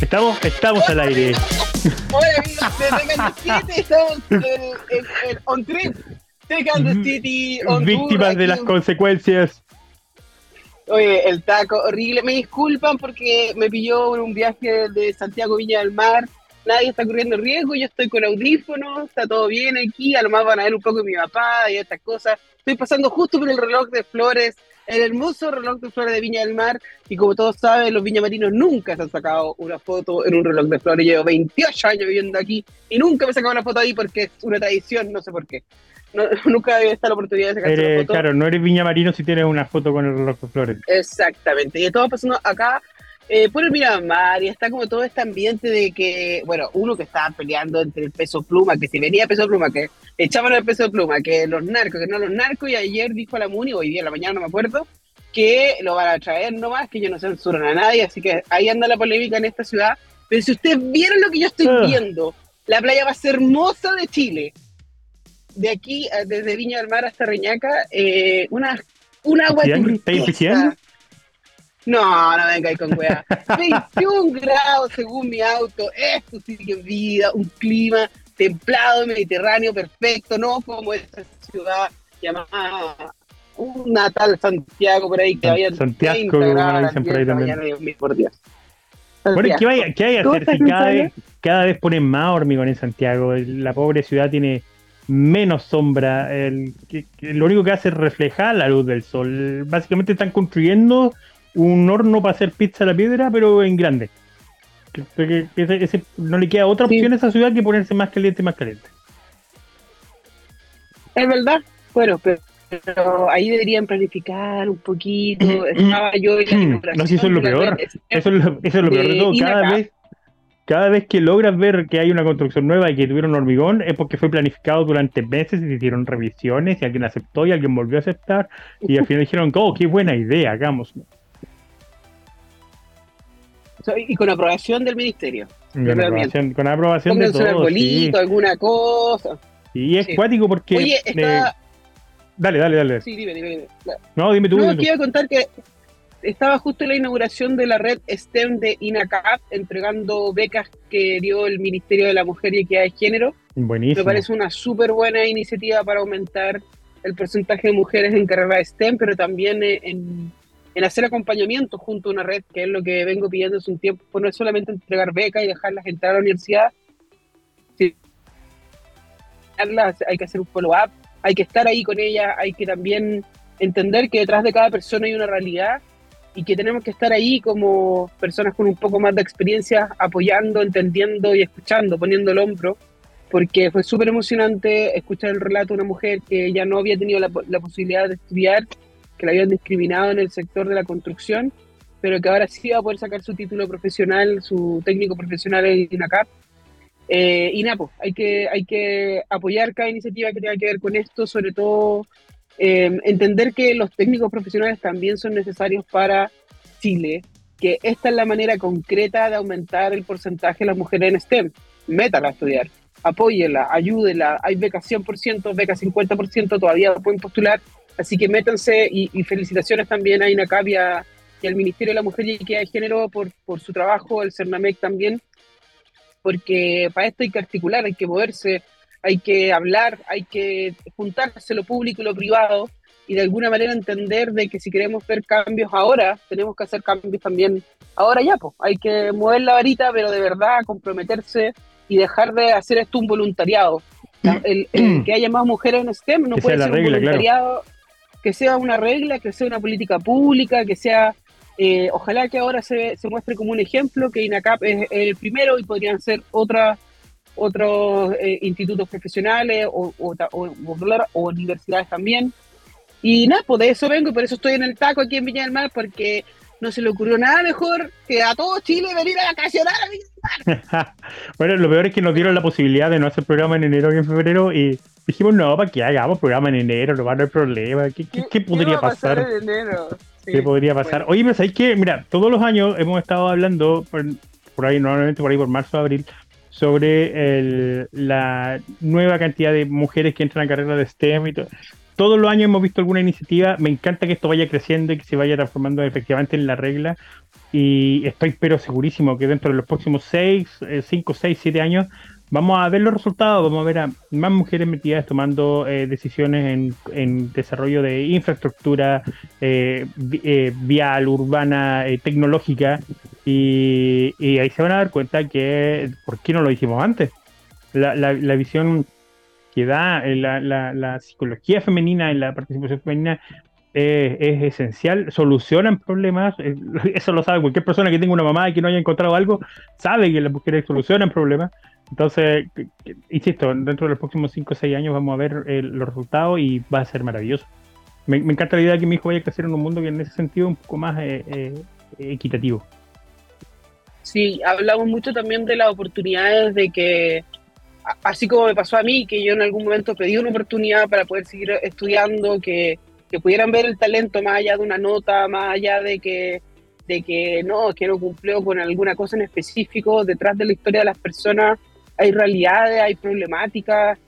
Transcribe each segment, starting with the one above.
Estamos, estamos al aire. Hola amigos de Kansas City, estamos en, en, en on trip. De Kansas City, on Víctimas tour, de las en- consecuencias. Oye, el taco horrible. Me disculpan porque me pilló un viaje de Santiago Viña del Mar. Nadie está corriendo riesgo, yo estoy con audífonos, está todo bien aquí. A lo más van a ver un poco de mi papá y estas cosas. Estoy pasando justo por el reloj de flores, el hermoso reloj de flores de Viña del Mar. Y como todos saben, los viñamarinos nunca se han sacado una foto en un reloj de flores. Llevo 28 años viviendo aquí y nunca me he sacado una foto ahí porque es una tradición, no sé por qué. No- nunca había estado la oportunidad de sacarse una foto. claro, no eres Viña Marino si tienes una foto con el reloj de flores. Exactamente, y todo pasando acá eh, por el Miramar y está como todo este ambiente de que, bueno, uno que estaba peleando entre el peso pluma, que si venía peso pluma, que echaban el peso pluma, que los narcos, que no los narcos, y ayer dijo la Muni, hoy día en la mañana no me acuerdo, que lo van a traer nomás, que ellos no censuran a nadie, así que ahí anda la polémica en esta ciudad. Pero si ustedes vieron lo que yo estoy Ah. viendo, la playa más hermosa de Chile, de aquí, eh, desde Viña del Mar hasta Reñaca, eh, una, un agua ¿Pisciando? No, no venga ahí con weá. 21 grados según mi auto. Esto sí que es vida, un clima templado, mediterráneo, perfecto, no como esa ciudad llamada una tal Santiago por ahí que había Santiago, 30 como dicen por 10 ahí también. Bueno, ¿qué vaya, qué vaya a ¿Cómo hacer si cada vez, cada vez ponen más hormigón en Santiago? La pobre ciudad tiene menos sombra. El, que- que lo único que hace es reflejar la luz del sol. Básicamente están construyendo un horno para hacer pizza a la piedra, pero en grande. Que- que- que ese- ese- no le queda otra Sí. opción a esa ciudad que ponerse más caliente y más caliente. Es verdad, bueno, pero, pero ahí deberían planificar un poquito. Estaba yo en la inauguración No, si eso es lo peor. Eso es lo, eso es lo peor de todo. Cada vez, cada vez que logras ver que hay una construcción nueva y que tuvieron hormigón, es porque fue planificado durante meses y se hicieron revisiones y alguien aceptó y alguien volvió a aceptar y al final dijeron, oh, qué buena idea, hagamos. Y con aprobación del ministerio. Con aprobación, con aprobación de Pónganse un. Sí. alguna cosa. Y es Sí. cuático porque... Oye, eh, está... dale, dale, dale. Sí, dime, dime, dime. No, dime tú. No, dime tú. quiero contar que estaba justo en la inauguración de la red STEM de INACAP, entregando becas que dio el Ministerio de la Mujer y Equidad de Género. Buenísimo. Me parece una súper buena iniciativa para aumentar el porcentaje de mujeres en carrera STEM, pero también eh, en, en hacer acompañamiento junto a una red, que es lo que vengo pidiendo hace un tiempo. No es solamente entregar becas y dejarlas entrar a la universidad, sí, hay que hacer un follow-up, hay que estar ahí con ellas, hay que también entender que detrás de cada persona hay una realidad y que tenemos que estar ahí como personas con un poco más de experiencia, apoyando, entendiendo y escuchando, poniendo el hombro porque fue súper emocionante escuchar el relato de una mujer que ya no había tenido la, posibilidad de estudiar, que la habían discriminado en el sector de la construcción, pero que ahora sí va a poder sacar su título profesional, su técnico profesional en INACAP. Eh, y Napo, hay que, hay que apoyar cada iniciativa que tenga que ver con esto, sobre todo eh, entender que los técnicos profesionales también son necesarios para Chile, que esta es la manera concreta de aumentar el porcentaje de las mujeres en STEM. Métala a estudiar apóyela, ayúdela, hay becas 100%, becas 50%, todavía pueden postular, así que métanse y, y felicitaciones también a INACAP y, a, y, al Ministerio de la Mujer y Equidad de Género por, por su trabajo, el CERNAMEC también, porque para esto hay que articular, hay que moverse, hay que hablar, hay que juntarse lo público y lo privado y de alguna manera entender de que si queremos ver cambios ahora, tenemos que hacer cambios también ahora ya, pues hay que mover la varita, pero de verdad comprometerse y dejar de hacer esto un voluntariado. El, el que haya más mujeres en STEM no puede ser regla, un voluntariado, claro. Que sea una regla, que sea una política pública, que sea, eh, ojalá que ahora se, se, muestre como un ejemplo, que INACAP es el primero y podrían ser otras otros eh, institutos profesionales o, universidades también. Y nada, pues de eso vengo y por eso estoy en el taco aquí en Viña del Mar, porque no se le ocurrió nada mejor que a todo Chile venir a vacacionar a Viña del bueno, lo peor es que nos dieron la posibilidad de no hacer programa en enero y en febrero y dijimos, no, para que hagamos programa en enero, no va a haber problema. ¿Qué, qué, qué podría ¿Qué pasar? pasar en enero? Sí, ¿Qué podría pasar? bueno. Oye, pero ¿sabes qué? Mira, todos los años hemos estado hablando, por, por ahí, normalmente por ahí por marzo abril, sobre el, la nueva cantidad de mujeres que entran a carreras de STEM y todo. Todos los años hemos visto alguna iniciativa. Me encanta que esto vaya creciendo y que se vaya transformando efectivamente en la regla, y estoy pero segurísimo que dentro de los próximos 6, 5, 6, 7 años vamos a ver los resultados, vamos a ver a más mujeres metidas tomando eh, decisiones en, desarrollo de infraestructura eh, eh, vial, urbana, tecnológica, y, ahí se van a dar cuenta que, ¿por qué no lo hicimos antes? La, visión que da la, psicología femenina en la participación femenina es esencial, solucionan problemas, eso lo sabe cualquier persona que tenga una mamá y que no haya encontrado algo, sabe que las mujeres solucionan problemas, entonces, insisto, dentro de los próximos 5 o 6 años vamos a ver eh, los resultados y va a ser maravilloso. Me, encanta la idea de que mi hijo vaya a crecer en un mundo que en ese sentido es un poco más eh, eh, equitativo. Sí, hablamos mucho también de las oportunidades de que, así como me pasó a mí, que yo en algún momento pedí una oportunidad para poder seguir estudiando, que, que pudieran ver el talento más allá de una nota, más allá de que de que no, que no cumplió con alguna cosa en específico, detrás de la historia de las personas hay realidades, hay problemáticas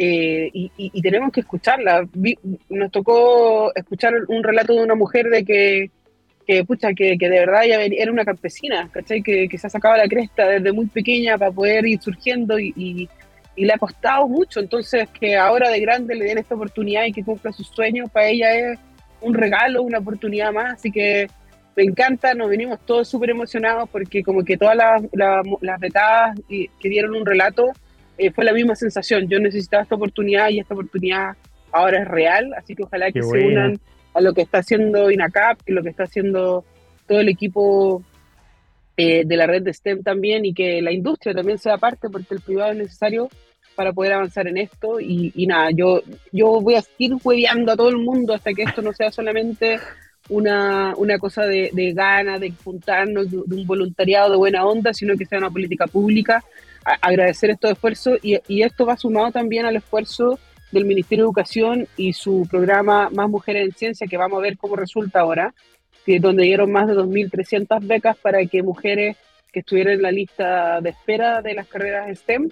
eh, y, tenemos que escucharlas. nos tocó escuchar un relato de una mujer de que, que pucha, que, de verdad ella era una campesina, ¿cachai? Que, que se ha sacado la cresta desde muy pequeña para poder ir surgiendo y, le ha costado mucho. Entonces, que ahora de grande le den esta oportunidad y que cumpla sus sueños, para ella es un regalo, una oportunidad más. Así que me encanta, nos venimos todos súper emocionados porque como que todas las, las, betadas que dieron un relato eh, fue la misma sensación. Yo necesitaba esta oportunidad y esta oportunidad ahora es real, así que ojalá que se unan a lo que está haciendo INACAP y lo que está haciendo todo el equipo eh, de la red de STEM también y que la industria también sea parte porque el privado es necesario para poder avanzar en esto y, y nada, yo, yo voy a seguir hueveando a todo el mundo hasta que esto no sea solamente una, una cosa de, de gana, de juntarnos, de, un voluntariado de buena onda, sino que sea una política pública. agradecer estos esfuerzos y, y, esto va sumado también al esfuerzo del Ministerio de Educación y su programa Más Mujeres en Ciencia, que vamos a ver cómo resulta ahora, que donde dieron más de 2.300 becas para que mujeres que estuvieran en la lista de espera de las carreras STEM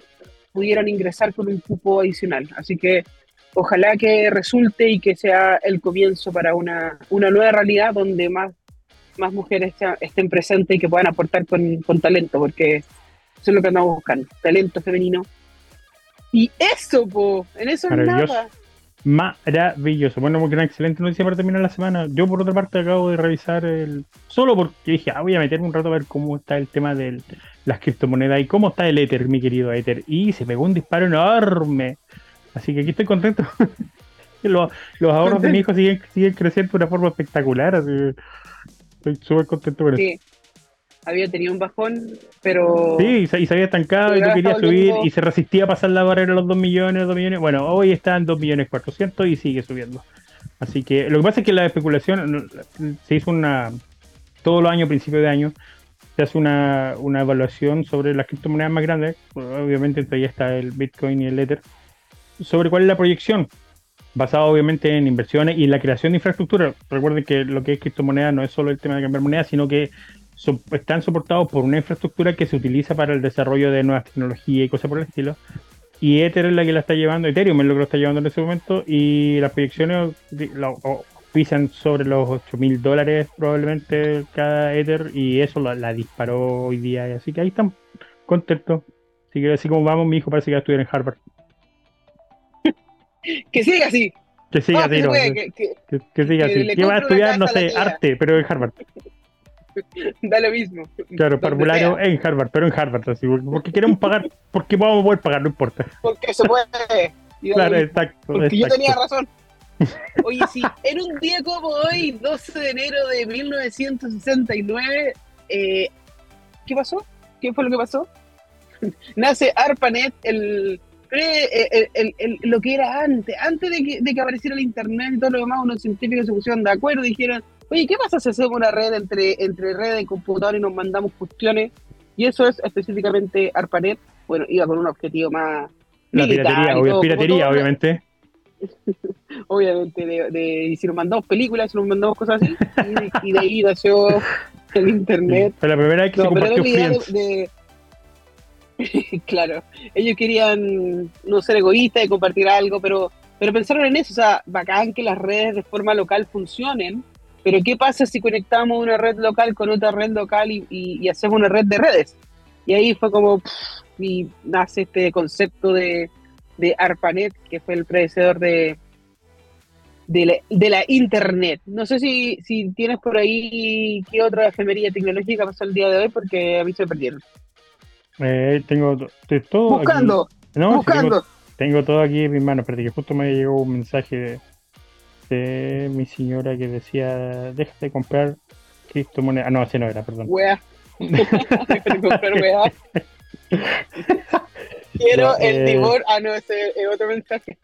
pudieran ingresar con un cupo adicional. Así que ojalá que resulte y que sea el comienzo para una, nueva realidad donde más, más mujeres estén presentes y que puedan aportar con, talento, porque eso es lo que andamos buscando, talento femenino. Y eso, po, en eso es nada. Maravilloso. Bueno, porque una excelente noticia para terminar la semana. Yo, por otra parte, acabo de revisar el. Solo porque dije, ah, voy a meterme un rato a ver cómo está el tema de las criptomonedas y cómo está el Ether, mi querido Ether. Y se pegó un disparo enorme. Así que aquí estoy contento. los, ahorros de mi hijo siguen, siguen creciendo de una forma espectacular. Así estoy súper contento con sí. Había tenido un bajón, pero. Sí, y se, había estancado y no quería subir y se resistía a pasar la barrera de los 2 millones, 2 millones. Bueno, hoy está en 2 millones 400 y sigue subiendo. Así que lo que pasa es que la especulación se hizo una. Todos los años, principio de año, se hace una, una evaluación sobre las criptomonedas más grandes. Obviamente, entre ahí está el Bitcoin y el Ether sobre cuál es la proyección, basado obviamente en inversiones y en la creación de infraestructura. Recuerden que lo que es criptomoneda no es solo el tema de cambiar moneda, sino que están soportados por una infraestructura que se utiliza para el desarrollo de nuevas tecnologías y cosas por el estilo. Y Ether es la que la está llevando, Ethereum es lo que lo está llevando en ese momento, y las proyecciones pisan sobre los 8 mil dólares probablemente cada Ether, y eso la, disparó hoy día. Así que ahí están contentos. Así que así como vamos, mi hijo parece que va a estudiar en Harvard. Que siga así. Que siga así, no, que, siga así. Que va a estudiar, no sé, arte, pero en Harvard. Da lo mismo. Claro, parvulario en Harvard, pero en Harvard, así, porque queremos pagar, porque vamos a poder pagar, no importa. Porque se puede. Claro, exacto. Porque yo tenía razón. Oye, sí, en un día como hoy, 12 de enero de 1969, eh, ¿qué pasó? ¿Qué fue lo que pasó? Nace ARPANET, el, eh, lo que era antes, antes de que, de que, apareciera el internet y todo lo demás, unos científicos se pusieron de acuerdo y dijeron, oye, ¿qué pasa si hacemos una red entre, entre red y computador y nos mandamos cuestiones? Y eso es específicamente ARPANET, bueno, iba con un objetivo más... La piratería, piratería obviamente. obviamente, de, si nos mandamos películas, si nos mandamos cosas así, y, de ahí nació el internet. La primera vez que se compartió de, claro, ellos querían no ser egoístas y compartir algo, pero, pero pensaron en eso, o sea, bacán que las redes de forma local funcionen, pero ¿qué pasa si conectamos una red local con otra red local y, hacemos una red de redes? Y ahí fue como, y nace este concepto de, de ARPANET, que fue el predecesor de, de la, Internet. No sé si, si tienes por ahí qué otra efemería tecnológica pasó el día de hoy, porque a mí se me perdieron. Eh, tengo todo. Buscando. buscando. tengo, todo aquí en mis manos. Espérate, que justo me llegó un mensaje de, mi señora que decía: Deja de comprar criptomonedas. Ah, no, ese no era, perdón. Wea. Deja de comprar wea. Quiero el eh... Ah, no, ese es otro mensaje.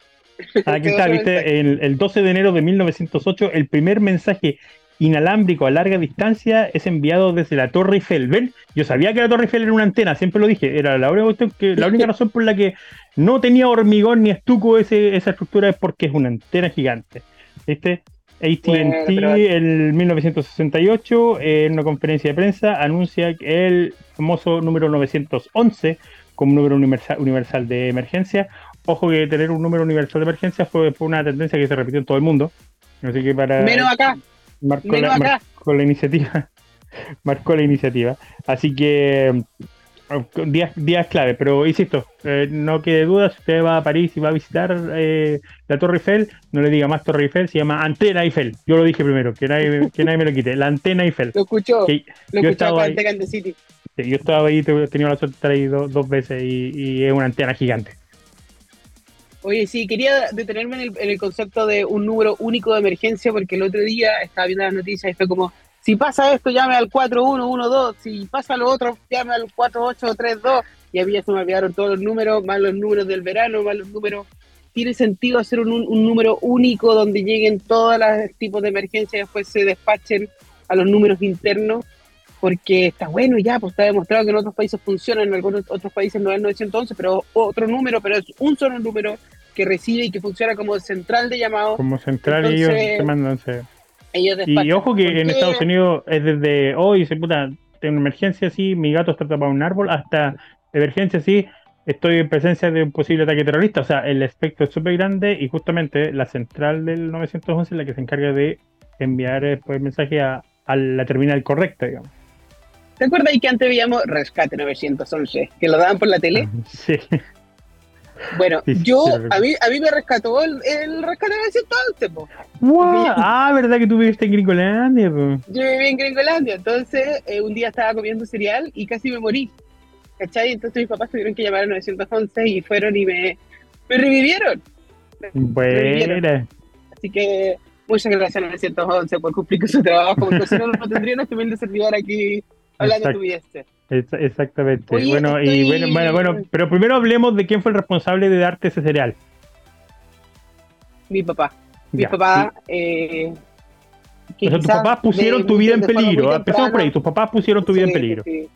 Aquí está, viste, el, el 12 de enero de 1908, el primer mensaje inalámbrico a larga distancia es enviado desde la Torre Eiffel. ¿Ven? Yo sabía que la Torre Eiffel era una antena, siempre lo dije. Era la única, que, la única razón por la que no tenía hormigón ni estuco ese, esa estructura es porque es una antena gigante. ¿Viste? ATT en 1968, en una conferencia de prensa, anuncia el famoso número 911 como número universal, universal de emergencia. Ojo que tener un número universal de emergencia fue, fue una tendencia que se repitió en todo el mundo. Así que para. Menos acá marcó, la, iniciativa. marcó la iniciativa. Así que mm, días, días clave, pero insisto, eh, no quede duda, si usted va a París y va a visitar eh, la Torre Eiffel, no le diga más Torre Eiffel, se llama Antena Eiffel. Yo lo dije primero, que nadie, que nadie me lo quite. La Antena Eiffel. Lo escuchó, lo yo estaba ahí, City. yo estaba ahí, he tenido la suerte de estar ahí dos veces y, y es una antena gigante. Oye, sí, quería detenerme en el, concepto de un número único de emergencia, porque el otro día estaba viendo las noticias y fue como, si pasa esto, llame al 4112, si pasa lo otro, llame al 4832, y a mí ya se me olvidaron todos los números, más los números del verano, más los números. ¿Tiene sentido hacer un, un número único donde lleguen todos los tipos de emergencia y después se despachen a los números internos? Porque está bueno ya, pues está demostrado que en otros países funciona, en algunos otros países no es 911, pero otro número, pero es un solo número que recibe y que funciona como central de llamado. Como central y ellos te mandan. y ojo que en Estados Unidos es desde hoy, se puta, tengo una emergencia así, mi gato está tapado en un árbol, hasta emergencia así, estoy en presencia de un posible ataque terrorista. O sea, el espectro es súper grande y justamente la central del 911 es la que se encarga de enviar después el mensaje a, a la terminal correcta, digamos. ¿Te acuerdas que antes veíamos Rescate 911? Que lo daban por la tele. Sí. Bueno, yo, a mí, a mí me rescató el, el rescate 911, po. Ah, ¿verdad que tú viviste en Gringolandia, po? Yo viví en Gringolandia, entonces eh, un día estaba comiendo cereal y casi me morí. ¿Cachai? Entonces mis papás tuvieron que llamar al 911 y fueron y me, me revivieron. Bueno. Así que muchas gracias al 911 por cumplir con su trabajo, porque si no, no tendrían este humilde servidor aquí Hablando tuviese. Exactamente. bueno, y bueno, bueno, bueno, pero primero hablemos de quién fue el responsable de darte ese cereal. Mi papá. Mi papá. Eh, o sea, tus papás pusieron tu vida en peligro. Empezamos por ahí, tus papás pusieron tu vida en peligro. Sí.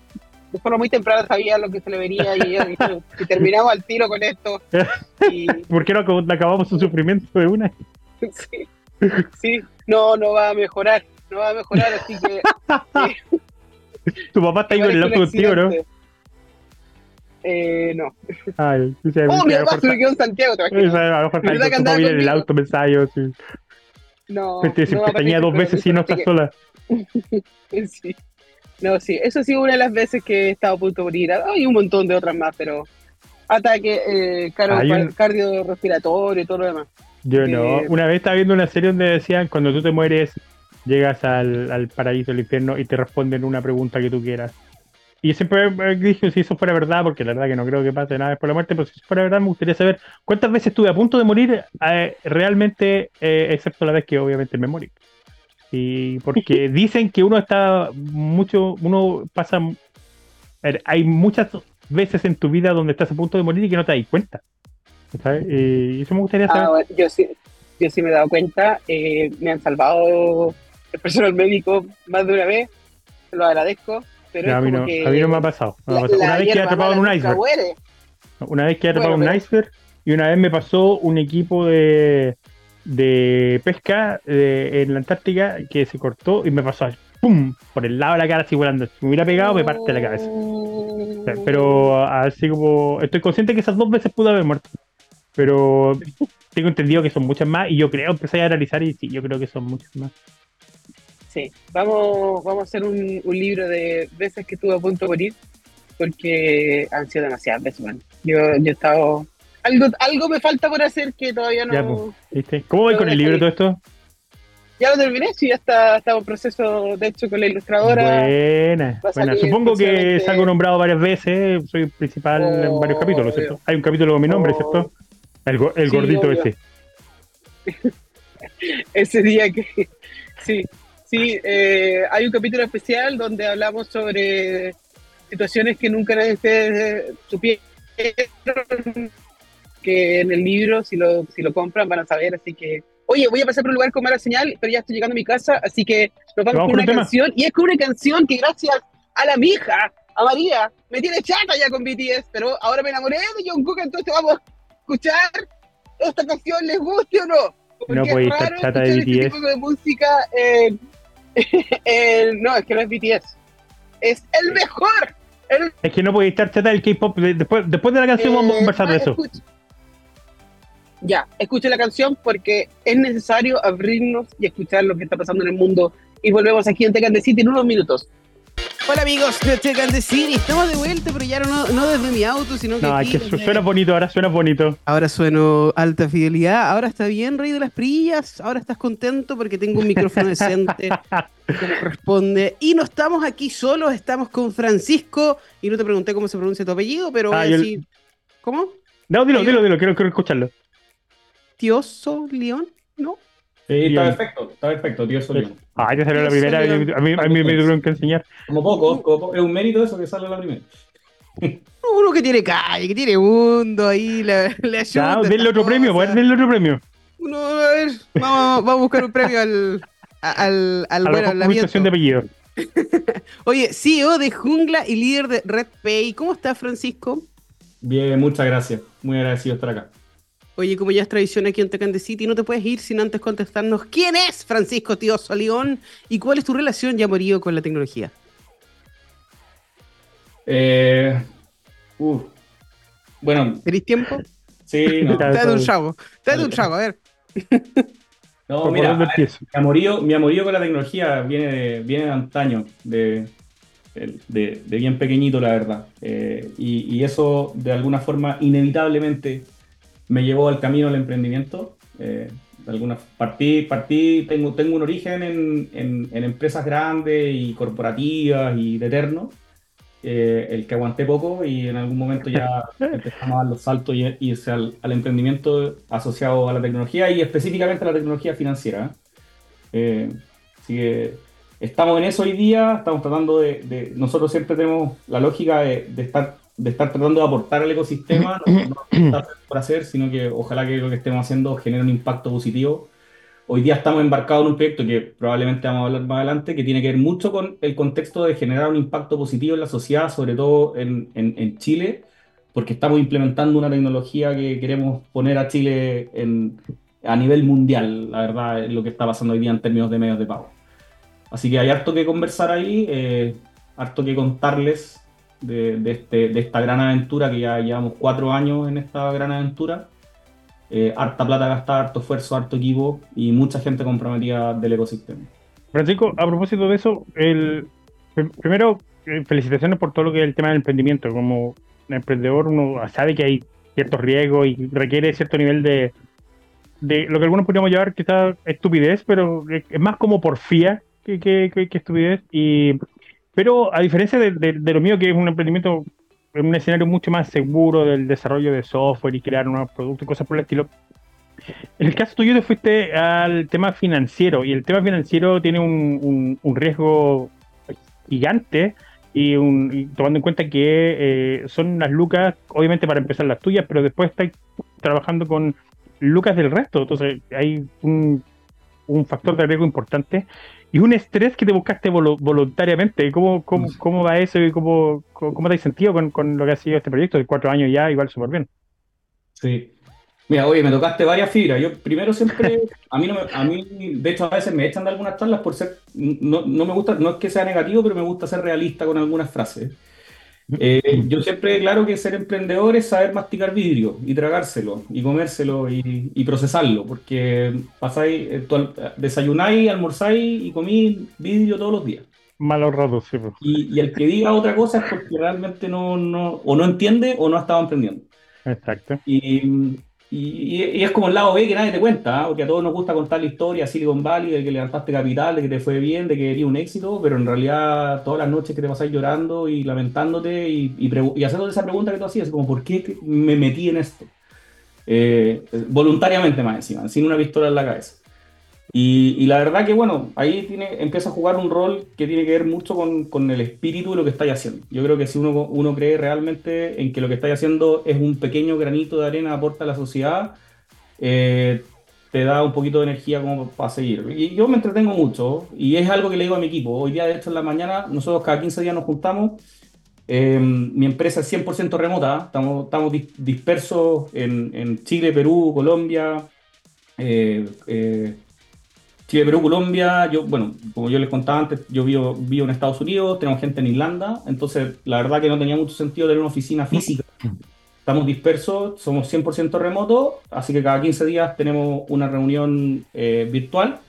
De forma muy temprana sabía lo que se le venía y, y, terminamos al tiro con esto. Y... ¿Por qué no acabamos su sufrimiento de una? Sí. sí, no, no va a mejorar. No va a mejorar, así que. Tu papá está ahí con el auto contigo, ¿no? Eh, no. Ay, o sea, oh, mi papá se me quedó en Santiago, te imaginas. A lo mejor está con tu en el auto, pensaba yo, sí. No. Te, no tenía dos veces y no estás sola. sí. No, sí, eso ha sido una de las veces que he estado a punto de morir. Hay un montón de otras más, pero ataque eh, un... cardiorrespiratorio y todo lo demás. Yo no. Eh, una vez estaba viendo una serie donde decían cuando tú te mueres llegas al, al paraíso, al infierno y te responden una pregunta que tú quieras. Y siempre dije si eso fuera verdad, porque la verdad que no creo que pase nada después de la muerte, pero si eso fuera verdad me gustaría saber cuántas veces estuve a punto de morir eh, realmente, eh, excepto la vez que obviamente me morí. Y porque dicen que uno está mucho, uno pasa, hay muchas veces en tu vida donde estás a punto de morir y que no te das cuenta. Y eso me gustaría ah, saber. yo sí, yo sí me he dado cuenta, eh, me han salvado el personal médico más de una vez, se lo agradezco. Pero a, mí no, a mí no me ha pasado. una vez que he atrapado en un iceberg. Una vez que he atrapado en un iceberg y una vez me pasó un equipo de, de pesca en la Antártica que se cortó y me pasó ¡pum! por el lado de la cara así volando. Si me hubiera pegado, me parte la cabeza. Pero así como estoy consciente que esas dos veces pude haber muerto. Pero tengo entendido que son muchas más y yo creo, empecé a analizar y sí, yo creo que son muchas más. Sí, vamos, vamos a hacer un, un libro de veces que estuve a punto de morir, porque han sido demasiadas veces, man. Yo, yo he estado... Algo, algo me falta por hacer que todavía no... Ya, pues, ¿viste? ¿Cómo va no, con el libro todo esto? Ya lo terminé, sí, ya está, está en proceso, de hecho, con la ilustradora. Buena, buena. Supongo que salgo nombrado varias veces, soy principal en varios Oh, capítulos, ¿cierto? Hay un capítulo con mi nombre, Oh. ¿cierto? El, el Sí, gordito obvio. ese. ese día que sí, sí, eh, hay un capítulo especial donde hablamos sobre situaciones que nunca ustedes supieron que en el libro, si lo, si lo compran, van a saber, así que Oye, voy a pasar por un lugar con mala señal, pero ya estoy llegando a mi casa, así que nos vamos, ¿Vamos con una tema? canción. Y es con una canción que gracias a la mija, a María, me tiene chata ya con BTS, pero ahora me enamoré de Jungkook, entonces vamos a escuchar esta canción, ¿les guste o no? Porque No es puede estar raro chata de escuchar este BTS. tipo de música en- no, es que no es BTS. Es el mejor. El, Es que no puede estar chata del K-pop. de- Después, después de la canción vamos a eh, conversar de eso. escucha. Ya, escuche la canción porque es necesario abrirnos y escuchar lo que está pasando en el mundo. Y volvemos aquí en Tecan de City en unos minutos. Hola amigos de Check de City, estamos de vuelta, pero ya no, no desde mi auto, sino que No, es aquí que suena bonito, ahora suena bonito. Ahora sueno alta fidelidad, ahora está bien, rey de las prillas, ahora estás contento porque tengo un micrófono decente como corresponde. Y no estamos aquí solos, estamos con Francisco, y no te pregunté cómo se pronuncia tu apellido, pero Ah, voy a yo- ¿Cómo? No, dilo, dilo, dilo, quiero, quiero escucharlo. ¿Tioso León? ¿No? Sí, está perfecto, está perfecto, tío Solín. Ah, ya salió la primera. mío. A mí, a mí me tuvieron que enseñar. Como poco, como poco, es un mérito eso que sale la primera. Uno que tiene calle, que tiene mundo ahí, le, le ayuda. denle otro premio, pues, denle otro premio. Uno, a ver, vamos, vamos a buscar un premio al, a- al, al A buen la de apellido. Oye, CEO de Jungla y líder de Red Pay. ¿Cómo estás, Francisco? Bien, muchas gracias. Muy agradecido de estar acá. Oye, como ya es tradición aquí en Tecan de City, no te puedes ir sin antes contestarnos quién es Francisco Tío León y cuál es tu relación ya morío con la tecnología. Eh, uf. Bueno, ¿Tenéis tiempo? sí, no. Date un chavo, date un chavo, a ver. no ¿Por mira, ver, mi amorío, mi amorío con la tecnología viene de, viene de antaño, de, de, de bien pequeñito, la verdad. Eh, y, y eso, de alguna forma, inevitablemente me llevó al camino del emprendimiento. Eh, de alguna, partí, partí tengo, tengo un origen en, en- en empresas grandes y corporativas y de eterno, eh, el que aguanté poco y en algún momento ya empezamos a dar los saltos y y irse al, al emprendimiento asociado a la tecnología y específicamente a la tecnología financiera. Eh, así que estamos en eso hoy día, estamos tratando de, de- nosotros siempre tenemos la lógica de, de estar, de estar tratando de aportar al ecosistema, no, no por hacer, sino que ojalá que lo que estemos haciendo genere un impacto positivo. Hoy día estamos embarcados en un proyecto que probablemente vamos a hablar más adelante, que tiene que ver mucho con el contexto de generar un impacto positivo en la sociedad, sobre todo en, en- en Chile, porque estamos implementando una tecnología que queremos poner a Chile en, a nivel mundial, la verdad, es lo que está pasando hoy día en términos de medios de pago. Así que hay harto que conversar ahí, eh, harto que contarles de, este- de esta gran aventura, que ya llevamos cuatro años en esta gran aventura. Eh, harta plata gastada, harto esfuerzo, harto equipo y mucha gente comprometida del ecosistema. Francisco, a propósito de eso, el, pr- primero, eh, felicitaciones por todo lo que es el tema del emprendimiento. Como emprendedor, uno sabe que hay ciertos riesgos y requiere cierto nivel de, de lo que algunos podríamos llamar quizás estupidez, pero es más como porfía que, que, estupidez. Pero a diferencia de, lo mío, que es un emprendimiento en un escenario mucho más seguro del desarrollo de software y crear nuevos productos y cosas por el estilo, en el caso tuyo te fuiste al tema financiero y el tema financiero tiene un, riesgo gigante y, tomando en cuenta que eh, son unas lucas, obviamente para empezar las tuyas, pero después estás trabajando con lucas del resto, entonces hay un factor de riesgo importante y un estrés que te buscaste volu- voluntariamente. ¿Cómo, cómo, cómo va eso y cómo, cómo, cómo te has sentido con, con lo que ha sido este proyecto de cuatro años ya, igual súper bien? Sí. Mira, oye, me tocaste varias fibras. Yo primero siempre, a mí, no me- a mí, de hecho, a veces me echan de algunas charlas por ser, no, no me gusta, no es que sea negativo, pero me gusta ser realista con algunas frases. Eh, yo siempre, claro que ser emprendedor es saber masticar vidrio y tragárselo y comérselo y, y procesarlo, porque pasáis, eh, desayunáis, almorzáis y comís vidrio todos los días. Malos ratos, sí. pues. Y, y el que diga otra cosa es porque realmente no, no, o no entiende o no ha estado emprendiendo. Exacto. Y, y, es como el lado B que nadie te cuenta, ¿ah? porque a todos nos gusta contar la historia, Silicon Valley, de que levantaste capital, de que te fue bien, de que eres un éxito, pero en realidad todas las noches que te pasáis llorando y lamentándote y, y, y esa pregunta que tú hacías, como ¿por qué me metí en esto? Eh, voluntariamente más encima, sin una pistola en la cabeza. Y, y la verdad que, bueno, ahí tiene, empieza a jugar un rol que tiene que ver mucho con, con el espíritu de lo que estáis haciendo. Yo creo que si uno, uno cree realmente en que lo que estáis haciendo es un pequeño granito de arena aporta a la sociedad, eh, te da un poquito de energía como para seguir. Y yo me entretengo mucho y es algo que le digo a mi equipo. Hoy día, de hecho, en la mañana, nosotros cada 15 días nos juntamos. Eh, mi empresa es 100% remota, estamos, estamos dis- dispersos en, en Chile, Perú, Colombia, eh, eh, Chile, Perú, Colombia, yo, bueno, como yo les contaba antes, yo vivo, vivo en Estados Unidos, tenemos gente en Irlanda, entonces la verdad que no tenía mucho sentido tener una oficina física. Estamos dispersos, somos 100% remotos, así que cada 15 días tenemos una reunión eh, virtual.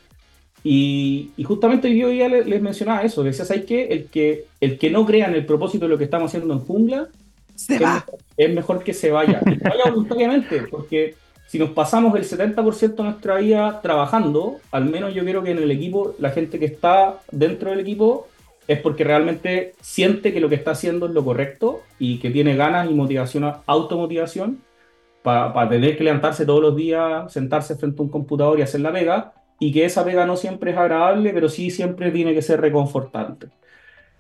Y, y justamente yo ya les, les mencionaba eso, decía, ¿sabes qué? El que, el que no crea en el propósito de lo que estamos haciendo en Jungla, Se es va. es mejor que se vaya. Que vaya voluntariamente, porque si nos pasamos el 70% de nuestra vida trabajando, al menos yo creo que en el equipo, la gente que está dentro del equipo es porque realmente siente que lo que está haciendo es lo correcto y que tiene ganas y motivación, automotivación para tener que levantarse todos los días, sentarse frente a un computador y hacer la pega, y que esa pega no siempre es agradable, pero sí siempre tiene que ser reconfortante.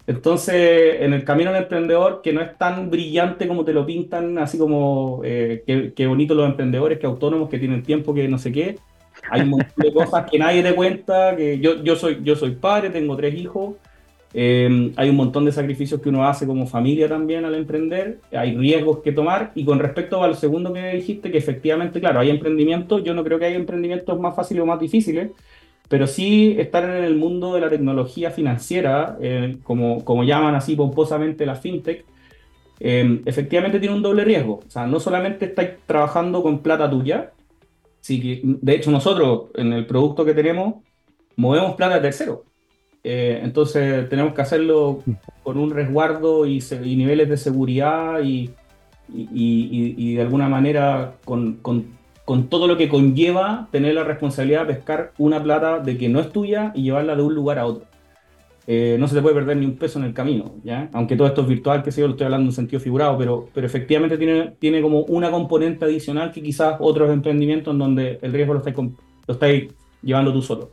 Entonces, en el camino del emprendedor, que no es tan brillante como te lo pintan, así como eh, qué, qué bonito los emprendedores, que autónomos, que tienen tiempo, que no sé qué, hay un montón de cosas que nadie te cuenta, que yo, yo, soy, yo soy padre, tengo tres hijos, eh, hay un montón de sacrificios que uno hace como familia también al emprender, hay riesgos que tomar, y con respecto al segundo que dijiste, que efectivamente, claro, hay emprendimientos, yo no creo que haya emprendimientos más fáciles o más difíciles, pero sí estar en el mundo de la tecnología financiera, eh, como, como llaman así pomposamente la fintech, eh, efectivamente tiene un doble riesgo. O sea, no solamente estáis trabajando con plata tuya, sí que, de hecho nosotros en el producto que tenemos movemos plata de tercero. Eh, entonces tenemos que hacerlo con un resguardo y, niveles de seguridad y- y de alguna manera con, con- con todo lo que conlleva tener la responsabilidad de pescar una plata de que no es tuya y llevarla de un lugar a otro. Eh, no se te puede perder ni un peso en el camino, ¿ya? Aunque todo esto es virtual, que sé yo, lo estoy hablando en sentido figurado, pero, pero efectivamente tiene, tiene como una componente adicional que quizás otros emprendimientos en donde el riesgo lo estáis, lo estáis llevando tú solo.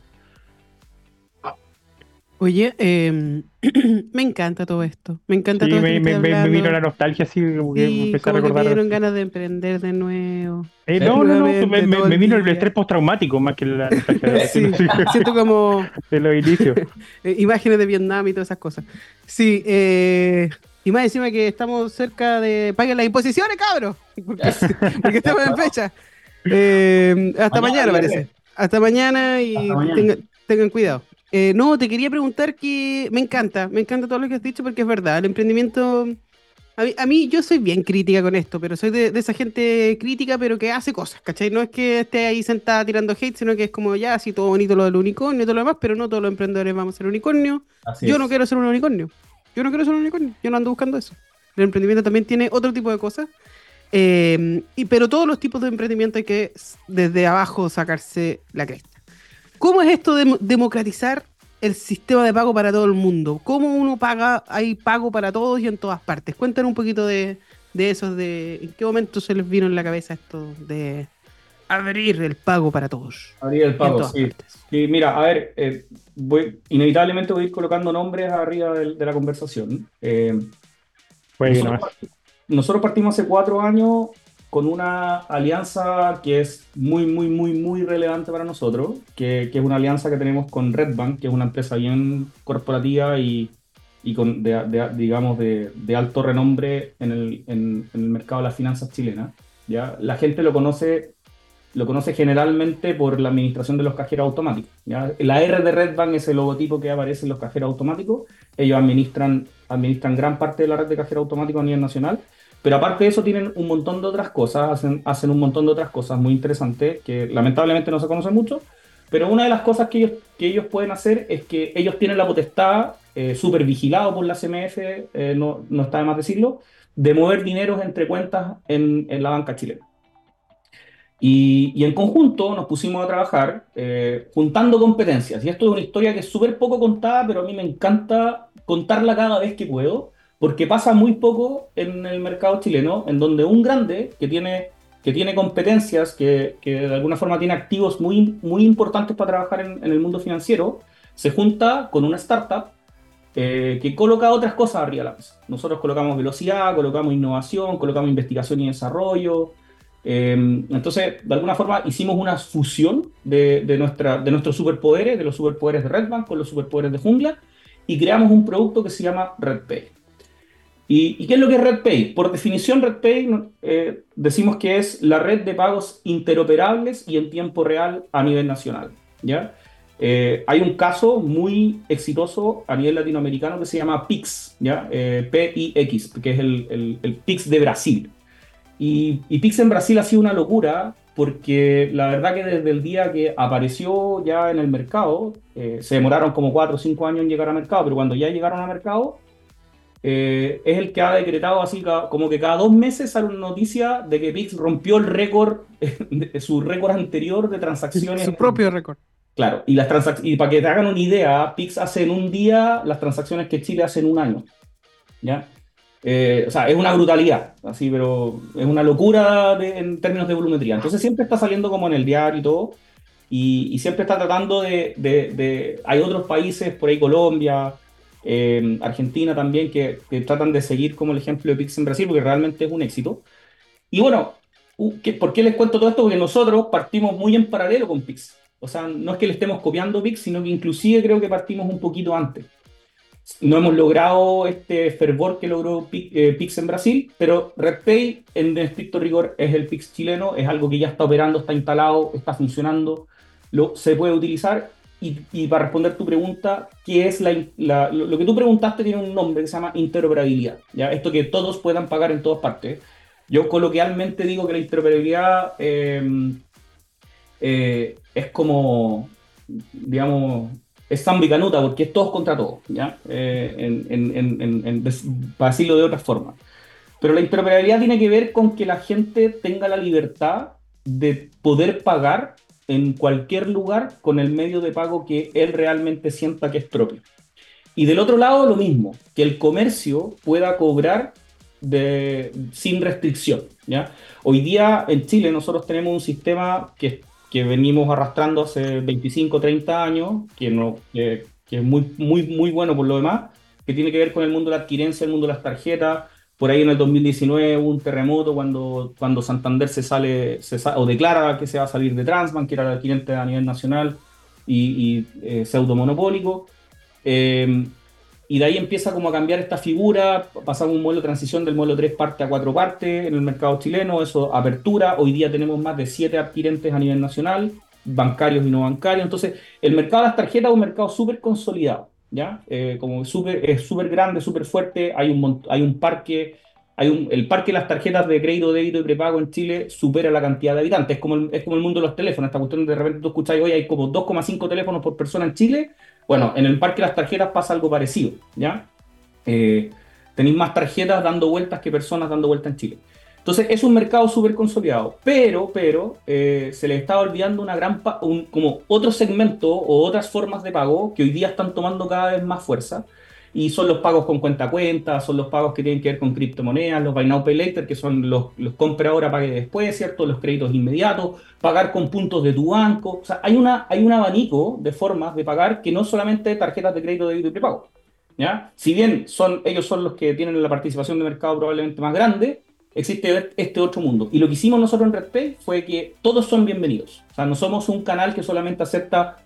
Oye, eh, me encanta todo esto. Me encanta Sí, todo esto me, que me, vino la nostalgia así, como que Sí, empecé a que me recordar. dieron ganas de emprender de nuevo. Eh, no, no, no, me, vino el estrés postraumático más que la nostalgia de, Sí, siento como de los inicios. imágenes de Vietnam y todas esas cosas. Sí, eh, y más encima que estamos cerca de paguen las imposiciones, cabros. Porque, porque estamos en fecha. Eh, hasta Mañana, mañana, parece. Hasta mañana y Hasta mañana. tengan, tengan cuidado. Eh, no, te quería preguntar que me encanta, me encanta todo lo que has dicho porque es verdad, el emprendimiento... A mí, a mí yo soy bien crítica con esto, pero soy de, de esa gente crítica, pero que hace cosas, ¿cachai? No es que esté ahí sentada tirando hate, sino que es como ya, así todo bonito lo del unicornio y todo lo demás, pero no todos los emprendedores vamos a ser unicornio. Así Yo es. no quiero ser un unicornio. Yo no quiero ser un unicornio. Yo no ando buscando eso. El emprendimiento también tiene otro tipo de cosas. Eh, y, pero todos los tipos de emprendimiento hay que desde abajo sacarse la cresta. ¿Cómo es esto de mo- democratizar el sistema de pago para todo el mundo? ¿Cómo uno paga, hay pago para todos y en todas partes? Cuéntanos un poquito de, de eso, de en qué momento se les vino en la cabeza esto de abrir el pago para todos. Abrir el pago, sí. partes. Sí, mira, a ver, eh, voy, inevitablemente voy a ir colocando nombres arriba de, la conversación. Eh, nosotros, nosotros partimos hace cuatro años con una alianza que es muy, muy, muy, muy relevante para nosotros, que, que es una alianza que tenemos con Red Bank, que es una empresa bien corporativa y, y con, de, de- digamos, de, de alto renombre en el, en- en el mercado de las finanzas chilenas. ¿ya? La gente lo conoce lo conoce generalmente por la administración de los cajeros automáticos. La R de Redbank es el logotipo que aparece en los cajeros automáticos. Ellos administran, administran gran parte de la red de cajeros automáticos a nivel nacional. Pero aparte de eso tienen un montón de otras cosas, hacen, hacen un montón de otras cosas muy interesantes que lamentablemente no se conocen mucho. Pero una de las cosas que ellos, que ellos pueden hacer es que ellos tienen la potestad, eh, súper vigilado por la CMF, eh, no, no está de más decirlo, de mover dineros entre cuentas en, en la banca chilena. Y, y, en conjunto nos pusimos a trabajar eh, juntando competencias. Y esto es una historia que es súper poco contada, pero a mí me encanta contarla cada vez que puedo, porque pasa muy poco en el mercado chileno, en donde un grande que tiene, que tiene competencias, que, que de alguna forma tiene activos muy, muy importantes para trabajar en, en el mundo financiero, se junta con una startup eh, que coloca otras cosas arriba de la mesa. Nosotros colocamos velocidad, colocamos innovación, colocamos investigación y desarrollo, Em, entonces, de alguna forma, hicimos una fusión de, de, nuestra, de nuestros superpoderes, de los superpoderes de Redbank con los superpoderes de Jungla, y creamos un producto que se llama RedPay. ¿Y, ¿Y qué es lo que es RedPay? Por definición, RedPay eh, decimos que es la red de pagos interoperables y en tiempo real a nivel nacional. ¿ya? Eh, hay un caso muy exitoso a nivel latinoamericano que se llama PIX, ¿ya? Eh, P-I-X, que es el, el, el PIX de Brasil. Y, y, Pix en Brasil ha sido una locura porque la verdad que desde el día que apareció ya en el mercado, eh, se demoraron como 4 o 5 años en llegar al mercado, pero cuando ya llegaron al mercado, eh, es el que ha decretado así como que cada dos meses sale una noticia de que Pix rompió el récord, su récord anterior de transacciones. Su propio récord. Claro, y, las y para que te hagan una idea, Pix hace en un día las transacciones que Chile hace en un año. ¿Ya? Eh, o sea, es una brutalidad, así, pero es una locura en términos de volumetría. Entonces siempre está saliendo como en el diario y todo, y, siempre está tratando de, de, Hay otros países, por ahí Colombia, eh, Argentina también, que, que, tratan de seguir como el ejemplo de Pix en Brasil, porque realmente es un éxito. Y bueno, ¿por qué les cuento todo esto? Porque nosotros partimos muy en paralelo con Pix. O sea, no es que le estemos copiando Pix, sino que inclusive creo que partimos un poquito antes no hemos logrado este fervor que logró eh, Pix en Brasil, pero RedPay en estricto rigor es el Pix chileno, es algo que ya está operando, está instalado, está funcionando, lo, se puede utilizar. Y, para responder tu pregunta, ¿qué es la, lo, que tú preguntaste tiene un nombre que se llama interoperabilidad. ¿ya? Esto que todos puedan pagar en todas partes. Yo coloquialmente digo que la interoperabilidad eh, eh, es como, digamos, es Canuta porque es todos contra todos, ¿ya? Eh, en, para decirlo de otra forma. Pero la interoperabilidad tiene que ver con que la gente tenga la libertad de poder pagar en cualquier lugar con el medio de pago que él realmente sienta que es propio. Y del otro lado, lo mismo, que el comercio pueda cobrar de, sin restricción. ¿ya? Hoy día en Chile nosotros tenemos un sistema que que venimos arrastrando hace 25, 30 años, que, no, que, es muy, muy, muy bueno por lo demás, que tiene que ver con el mundo de la adquirencia, el mundo de las tarjetas. Por ahí en el 2019 hubo un terremoto cuando, cuando Santander se sale se o declara que se va a salir de Transbank, que era el adquirente a nivel nacional y, y eh, pseudo monopólico. Eh, y de ahí empieza como a cambiar esta figura, pasamos un modelo de transición del modelo 3 parte a 4 partes en el mercado chileno, eso apertura, hoy día tenemos más de 7 adquirentes a nivel nacional, bancarios y no bancarios, entonces el mercado de las tarjetas es un mercado súper consolidado, ¿ya? Eh, como es súper grande, súper fuerte, hay un, hay un parque, hay un, el parque de las tarjetas de crédito, débito y prepago en Chile supera la cantidad de habitantes, es como el, es como el mundo de los teléfonos, esta cuestión de repente tú escuchas hoy hay como 2,5 teléfonos por persona en Chile, bueno, en el parque de las tarjetas pasa algo parecido, ¿ya? Eh, tenéis más tarjetas dando vueltas que personas dando vueltas en Chile. Entonces es un mercado súper consolidado, pero, pero eh, se le está olvidando una gran un, como otro segmento o otras formas de pago que hoy día están tomando cada vez más fuerza y son los pagos con cuenta a cuenta, son los pagos que tienen que ver con criptomonedas, los buy now pay later, que son los, los compra ahora, pague después, ¿cierto? Los créditos inmediatos, pagar con puntos de tu banco. O sea, hay, una, hay un abanico de formas de pagar que no solamente tarjetas de crédito, débito y prepago. ¿ya? Si bien son, ellos son los que tienen la participación de mercado probablemente más grande, existe este otro mundo. Y lo que hicimos nosotros en RedPay fue que todos son bienvenidos. O sea, no somos un canal que solamente acepta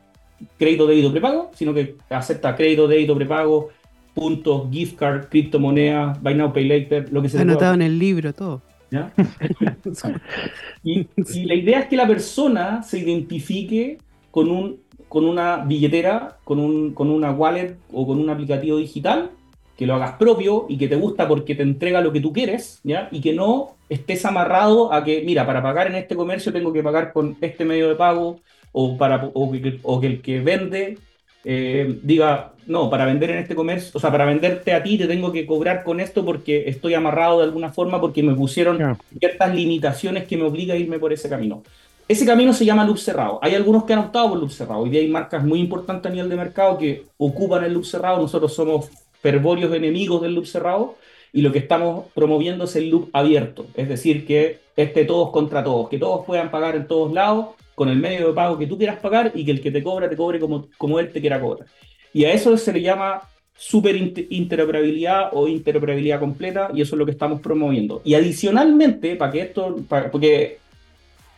crédito, débito, prepago, sino que acepta crédito, débito, prepago, puntos, gift card, criptomonedas, buy now, pay later, lo que se Anotado en el libro todo. ¿ya? y, y la idea es que la persona se identifique con, un, con una billetera, con, un, con una wallet o con un aplicativo digital, que lo hagas propio y que te gusta porque te entrega lo que tú quieres, ¿ya? Y que no estés amarrado a que, mira, para pagar en este comercio tengo que pagar con este medio de pago, o, para, o, que, o que el que vende eh, diga, no, para vender en este comercio, o sea, para venderte a ti te tengo que cobrar con esto porque estoy amarrado de alguna forma porque me pusieron ciertas limitaciones que me obligan a irme por ese camino. Ese camino se llama loop cerrado. Hay algunos que han optado por loop cerrado. Hoy día hay marcas muy importantes a nivel de mercado que ocupan el loop cerrado. Nosotros somos fervorios enemigos del loop cerrado y lo que estamos promoviendo es el loop abierto. Es decir, que esté todos contra todos, que todos puedan pagar en todos lados con el medio de pago que tú quieras pagar y que el que te cobra te cobre como, como él te quiera cobrar. Y a eso se le llama super inter- interoperabilidad o interoperabilidad completa y eso es lo que estamos promoviendo. Y adicionalmente, para que esto, para- porque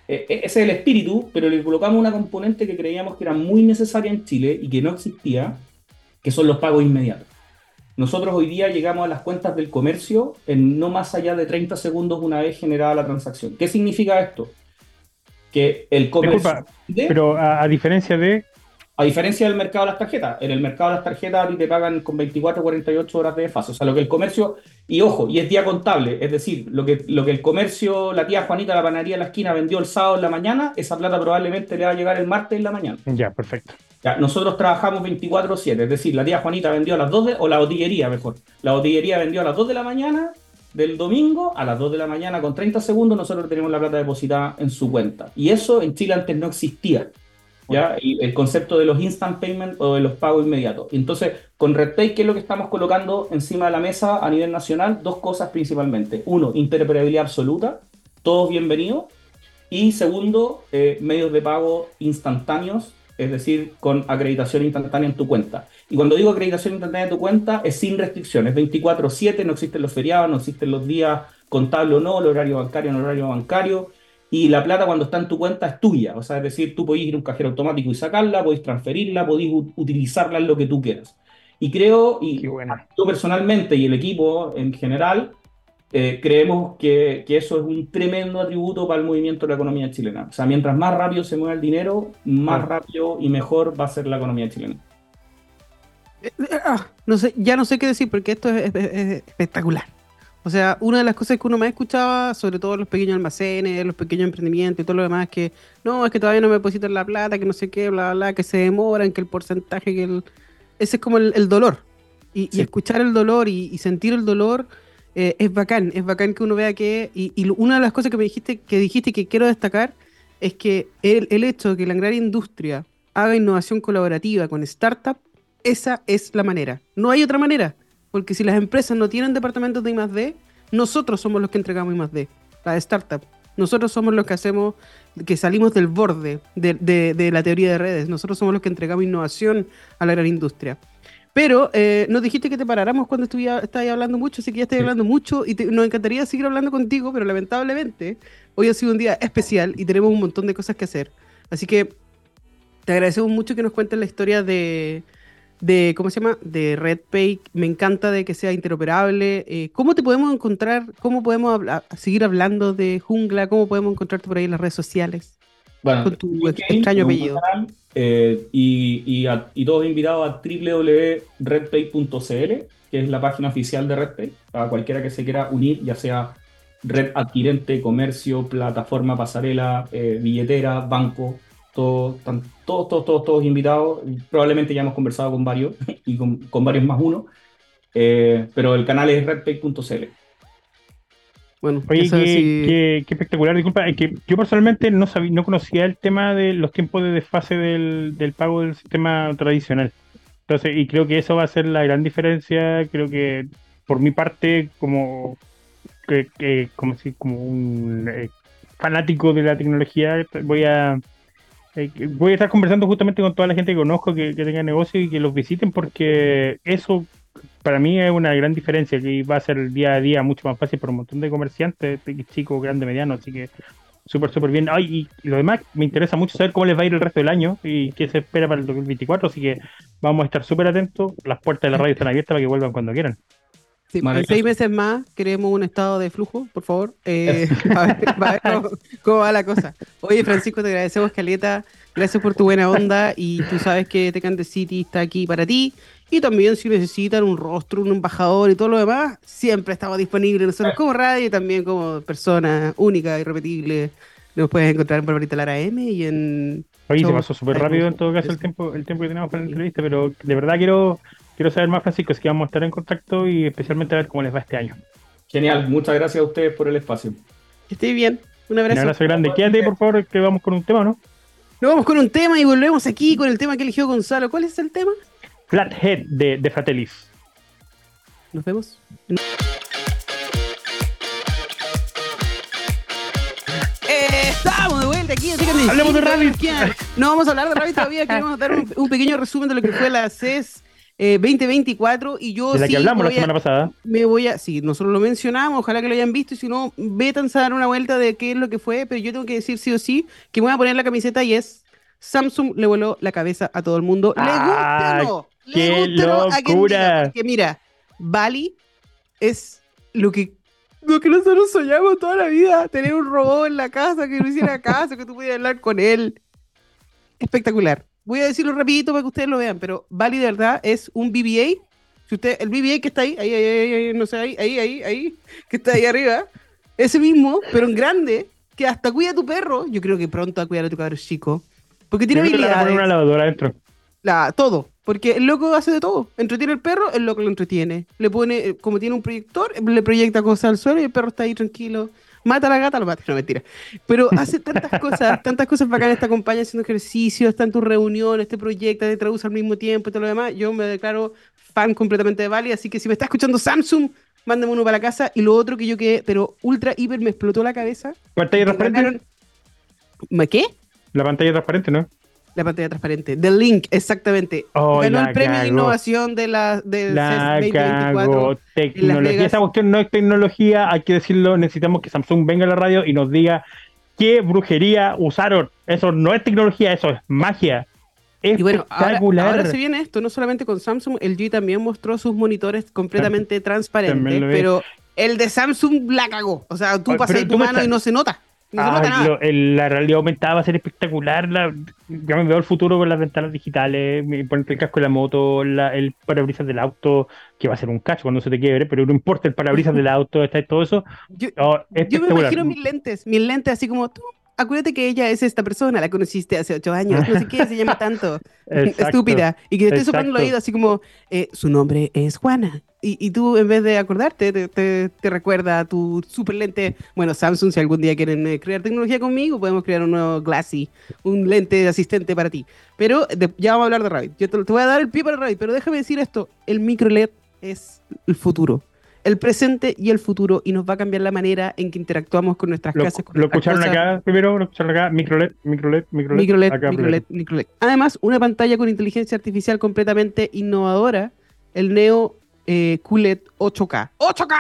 eh, ese es el espíritu, pero le colocamos una componente que creíamos que era muy necesaria en Chile y que no existía, que son los pagos inmediatos. Nosotros hoy día llegamos a las cuentas del comercio en no más allá de 30 segundos una vez generada la transacción. ¿Qué significa esto? Que el comercio... Disculpa, Pero a, a diferencia de. A diferencia del mercado de las tarjetas, en el mercado de las tarjetas a ti te pagan con 24 o 48 horas de desfase. O sea, lo que el comercio, y ojo, y es día contable, es decir, lo que, lo que el comercio, la tía Juanita, la panadería de la esquina vendió el sábado en la mañana, esa plata probablemente le va a llegar el martes en la mañana. Ya, perfecto. Ya, nosotros trabajamos 24/7, es decir, la tía Juanita vendió a las 2 de, o la botillería mejor, la botillería vendió a las 2 de la mañana del domingo, a las 2 de la mañana con 30 segundos nosotros tenemos la plata depositada en su cuenta. Y eso en Chile antes no existía. ¿ya? Y el concepto de los instant payment o de los pagos inmediatos. Entonces, con RedPay, ¿qué es lo que estamos colocando encima de la mesa a nivel nacional? Dos cosas principalmente. Uno, interoperabilidad absoluta, todos bienvenidos. Y segundo, eh, medios de pago instantáneos, es decir, con acreditación instantánea en tu cuenta. Y cuando digo acreditación instantánea en tu cuenta, es sin restricciones, 24/7, no existen los feriados, no existen los días contables o no, el horario bancario no horario bancario, y la plata cuando está en tu cuenta es tuya, o sea, es decir, tú podés ir a un cajero automático y sacarla, podés transferirla, podés utilizarla en lo que tú quieras. Y creo, y bueno. yo personalmente y el equipo en general, eh, creemos que, que eso es un tremendo atributo para el movimiento de la economía chilena. O sea, mientras más rápido se mueva el dinero, más Claro. rápido y mejor va a ser la economía chilena. Eh, eh, ah, no sé, ya no sé qué decir porque esto es, es- es espectacular. O sea, una de las cosas que uno más escuchaba, sobre todo los pequeños almacenes, los pequeños emprendimientos y todo lo demás, que no, es que todavía no me depositan la plata, que no sé qué, bla, bla, bla, que se demoran, que el porcentaje, que el... Ese es como el, el dolor. Y, escuchar el dolor y, y sentir el dolor eh, es bacán. Es bacán que uno vea que... Y, y una de las cosas que me dijiste que dijiste que quiero destacar es que el, el hecho de que la gran industria haga innovación colaborativa con startup, esa es la manera. No hay otra manera. Porque si las empresas no tienen departamentos de I+D, nosotros somos los que entregamos I+D, la startup. Nosotros somos los que hacemos, que salimos del borde de, de- de la teoría de redes. Nosotros somos los que entregamos innovación a la gran industria. Pero eh, nos dijiste que te paráramos cuando estabas hablando mucho, así que ya estoy hablando mucho y te- nos encantaría seguir hablando contigo, pero lamentablemente hoy ha sido un día especial y tenemos un montón de cosas que hacer. Así que te agradecemos mucho que nos cuentes la historia de, de ¿cómo se llama? De RedPay. Me encanta de que sea interoperable. Eh, ¿Cómo te podemos encontrar? ¿Cómo podemos seguir hablando de Jungla? ¿Cómo podemos encontrarte por ahí en las redes sociales? Bueno, Con tu extraño apellido. canal, eh, y, todos invitados a www.redpay.cl, que es la página oficial de RedPay, a cualquiera que se quiera unir, ya sea red adquirente, comercio, plataforma, pasarela, eh, billetera, banco, todo- están todos, todos, todos, todos invitados. Probablemente ya hemos conversado con varios y con, con varios más uno, eh, pero el canal es redpay.cl. Bueno, Oye, qué, sí- qué- qué espectacular. Disculpa, es que yo personalmente no sabía, no conocía el tema de los tiempos de desfase del, del pago del sistema tradicional. Entonces, y creo que eso va a ser la gran diferencia. Creo que por mi parte, como, que, que- como, si, como un eh, fanático de la tecnología, voy a eh, voy a estar conversando justamente con toda la gente que conozco que, que tenga negocio y que los visiten porque eso para mí es una gran diferencia que va a ser el día a día mucho más fácil para un montón de comerciantes, chicos, grandes, medianos, así que súper, súper bien. Ay, y lo demás, me interesa mucho saber cómo les va a ir el resto del año y qué se espera para el 2024, así que vamos a estar súper atentos. Las puertas de la radio están abiertas para que vuelvan cuando quieran. Sí, en seis meses más queremos un estado de flujo, por favor. Eh, a ver, a ver cómo, cómo va la cosa. Oye, Francisco, te agradecemos, Caleta. Gracias por tu buena onda. Y tú sabes que Tecante City está aquí para ti. Y también, si necesitan un rostro, un embajador y todo lo demás, siempre estamos disponibles. Nosotros, como radio y también como persona única, irrepetible. Nos puedes encontrar en Barbarita Lara M y en. Oye, se pasó súper rápido en todo caso el tiempo, el tiempo que tenemos para la entrevista, pero de verdad quiero, quiero saber más, Francisco, así que vamos a estar en contacto y especialmente a ver cómo les va este año. Genial, muchas gracias a ustedes por el espacio. Que esté bien. Un Un abrazo. abrazo grande. Quédate, por favor, que vamos con un tema, ¿no? Nos vamos con un tema y volvemos aquí con el tema que eligió Gonzalo. ¿Cuál es el tema? Flathead de, de Fratellis. Nos vemos. Eh, estamos de vuelta aquí. así que Hablemos de Rabbit. que- No vamos a hablar de Rabbit todavía. Queremos dar un, un pequeño resumen de lo que fue la CES eh, 2024. Y yo De la sí que hablamos la voy a- semana pasada. me voy a. Sí, nosotros lo mencionamos. Ojalá que lo hayan visto. Y si no, vétanse a dar una vuelta de qué es lo que fue. Pero yo tengo que decir sí o sí que me voy a poner la camiseta y es. Samsung le voló la cabeza a todo el mundo. ¿Le gusta o no? ¿Le qué locura. Porque mira, Bali es lo que, lo que nosotros soñamos toda la vida. Tener un robot en la casa que no hiciera caso, que tú pudieras hablar con él. Espectacular. Voy a decirlo rapidito para que ustedes lo vean, pero Bali de verdad es un BBA. Si usted, el BBA que está ahí, ahí, ahí, ahí, ahí, no sé, ahí, ahí, ahí, ahí, que está ahí arriba, ese mismo, pero en grande, que hasta cuida a tu perro. Yo creo que pronto va a cuidar a tu cabro chico. Porque tiene que habilidades. una lavadora adentro. La, todo. Porque el loco hace de todo. Entretiene al perro, el loco lo entretiene. Le pone, eh, como tiene un proyector, le proyecta cosas al suelo y el perro está ahí tranquilo. Mata a la gata, lo mata. No, mentira. Pero hace tantas cosas, tantas cosas bacanas. Te acompaña haciendo ejercicio, está en tus reuniones, te proyecta, te traduce al mismo tiempo y todo lo demás. Yo me declaro fan completamente de Bali. Así que si me está escuchando Samsung, mándame uno para la casa. Y lo otro que yo quedé, pero ultra, hiper, me explotó la cabeza. Pantalla transparente. Ganaron- ¿Ma qué? La pantalla transparente, ¿no? La pantalla transparente. The Link, exactamente. Oh, Ganó el premio de innovación de la, CES 2024. cago. Tecnología. Esa cuestión no es tecnología, hay que decirlo. Necesitamos que Samsung venga a la radio y nos diga qué brujería usaron. Eso no es tecnología, eso es magia. Y bueno, ahora, ahora se viene esto, no solamente con Samsung, el G también mostró sus monitores completamente transparentes, pero el de Samsung la cagó. O sea, tú pasas tu mano y no se nota. Lo- el- la realidad aumentada va a ser espectacular. La, ya me veo el futuro con las ventanas digitales, ponerte el casco de la moto, la- el parabrisas del auto, que va a ser un cacho cuando se te quiebre, pero no importa el parabrisas del auto, está todo eso. Yo, Oh, yo me imagino mis lentes, mis lentes así como tú. Acuérdate que ella es esta persona, la conociste hace ocho años, no sé qué, se llama tanto. Exacto. estúpida, y que te esté soplando el oído así como, eh, su nombre es Juana. Y, y tú, en vez de acordarte, te, te- te recuerda a tu super lente. Bueno, Samsung, si algún día quieren eh, crear tecnología conmigo, podemos crear un nuevo Glassy, un lente asistente para ti. Pero de- ya vamos a hablar de Rabbit. Yo te, te voy a dar el pie para Rabbit, pero déjame decir esto: el micro LED es el futuro. El presente y el futuro, y nos va a cambiar la manera en que interactuamos con nuestras Lo, casas. con lo nuestras escucharon cosas. acá primero, lo escucharon acá, microLED, microLED, microLED. MicroLED, acá microLED, microLED. Además, una pantalla con inteligencia artificial completamente innovadora, el Neo eh, QLED 8K. ¡8K!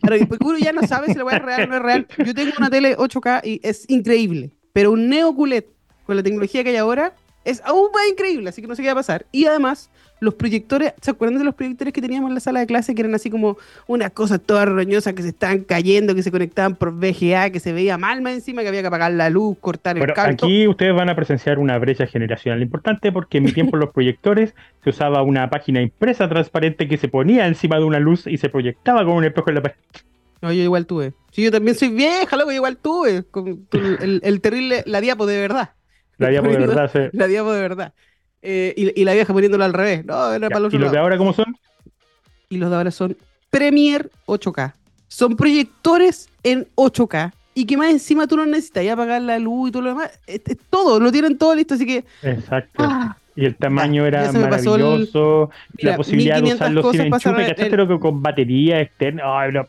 Pero después uno ya no sabe si la weá es real o no es real. Yo tengo una tele 8K y es increíble. Pero un Neo QLED con la tecnología que hay ahora es aún más increíble, así que no sé qué va a pasar. Y además, los proyectores, ¿se acuerdan de los proyectores que teníamos en la sala de clase que eran así como unas cosas todas roñosas que se estaban cayendo, que se conectaban por VGA, que se veía mal más encima, que había que apagar la luz, cortar el cable? aquí ustedes van a presenciar una brecha generacional importante porque en mi tiempo los proyectores se usaba una página impresa transparente que se ponía encima de una luz y se proyectaba con un espejo en la pared. No, yo igual tuve. Sí, yo también soy vieja, loco, yo igual tuve. Con el, el terrible, la diapo de verdad. La diapo de verdad. se- La diapo de verdad. Eh, y, y la vieja poniéndolo al revés. No, era para el otro ¿Y los de ahora cómo son? Y los de ahora son Premiere 8K. Son proyectores en 8K. Y que más encima tú no necesitas ya apagar la luz y todo lo demás. Es- es todo, lo tienen todo listo, así que. Exacto. ah, Y el tamaño era el- maravilloso. Mira, la posibilidad de 1500 usarlo sin enchufe, en ¿cachaste el- lo que con batería externa? Ay, no.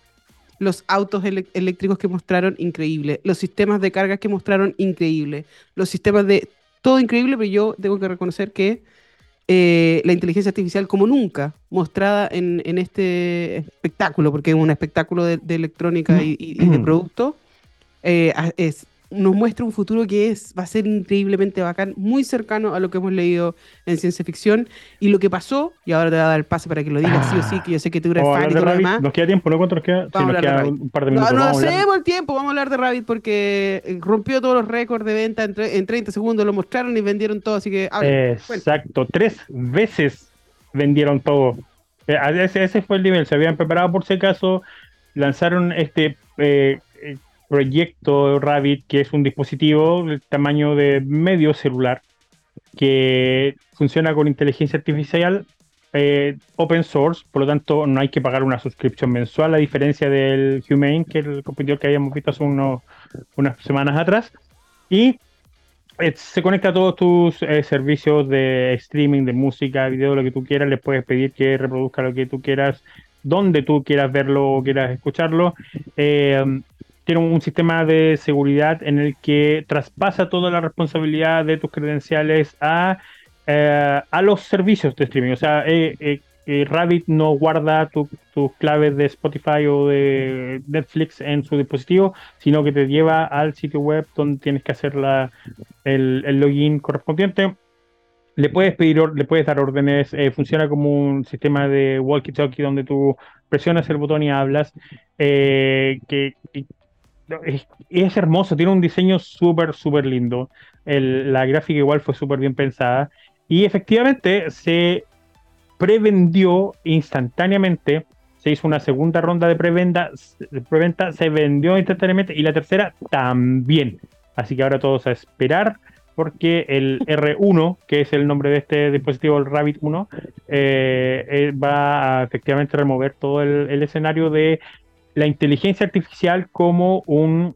los autos ele- eléctricos que mostraron, increíble. Los sistemas de carga que mostraron, increíble. Los sistemas de... Todo increíble, pero yo tengo que reconocer que eh, la inteligencia artificial como nunca mostrada en, en este espectáculo, porque es un espectáculo de, de electrónica y, y- y de Mm. producto, eh, es nos muestra un futuro que es, va a ser increíblemente bacán, muy cercano a lo que hemos leído en ciencia ficción. Y lo que pasó, y ahora te voy a dar el pase para que lo digas sí o sí, que yo sé que tú eres fan y hablar todo de lo demás. Nos queda tiempo, ¿no? ¿Cuánto nos queda? Sí, Vamos a nos queda un par de No, minutos. no hablar- hacemos el tiempo, vamos a hablar de Rabbit porque eh, rompió todos los récords de venta en, en 30 segundos, lo mostraron y vendieron todo, así que hablen. Bueno, Exacto, tres veces vendieron todo. Eh, Ese, ese fue el nivel, se habían preparado por si acaso, lanzaron este eh, proyecto Rabbit, que es un dispositivo del tamaño de medio celular, que funciona con inteligencia artificial eh, open source, por lo tanto no hay que pagar una suscripción mensual, a diferencia del Humane, que es el competidor que habíamos visto hace unas semanas atrás. Y eh, se conecta a todos tus eh, servicios de streaming, de música, video, lo que tú quieras. Le puedes pedir que reproduzca lo que tú quieras, donde tú quieras verlo o quieras escucharlo. Tiene un sistema de seguridad en el que traspasa toda la responsabilidad de tus credenciales a, eh, a los servicios de streaming. O sea, eh, eh, Rabbit no guarda tu- tus claves de Spotify o de Netflix en su dispositivo, sino que te lleva al sitio web donde tienes que hacer la, el, el login correspondiente. Le puedes pedir, le puedes dar órdenes, funciona como un sistema de walkie-talkie donde tú presionas el botón y hablas, que- es, hermoso, tiene un diseño súper, súper lindo. La gráfica igual fue súper bien pensada y efectivamente se prevendió instantáneamente. Se hizo una segunda ronda de preventa, preventa, se vendió instantáneamente y la tercera también. Así que ahora todos a esperar porque el R1, que es el nombre de este dispositivo, el Rabbit 1, eh, eh, va a efectivamente remover todo el escenario de la inteligencia artificial como un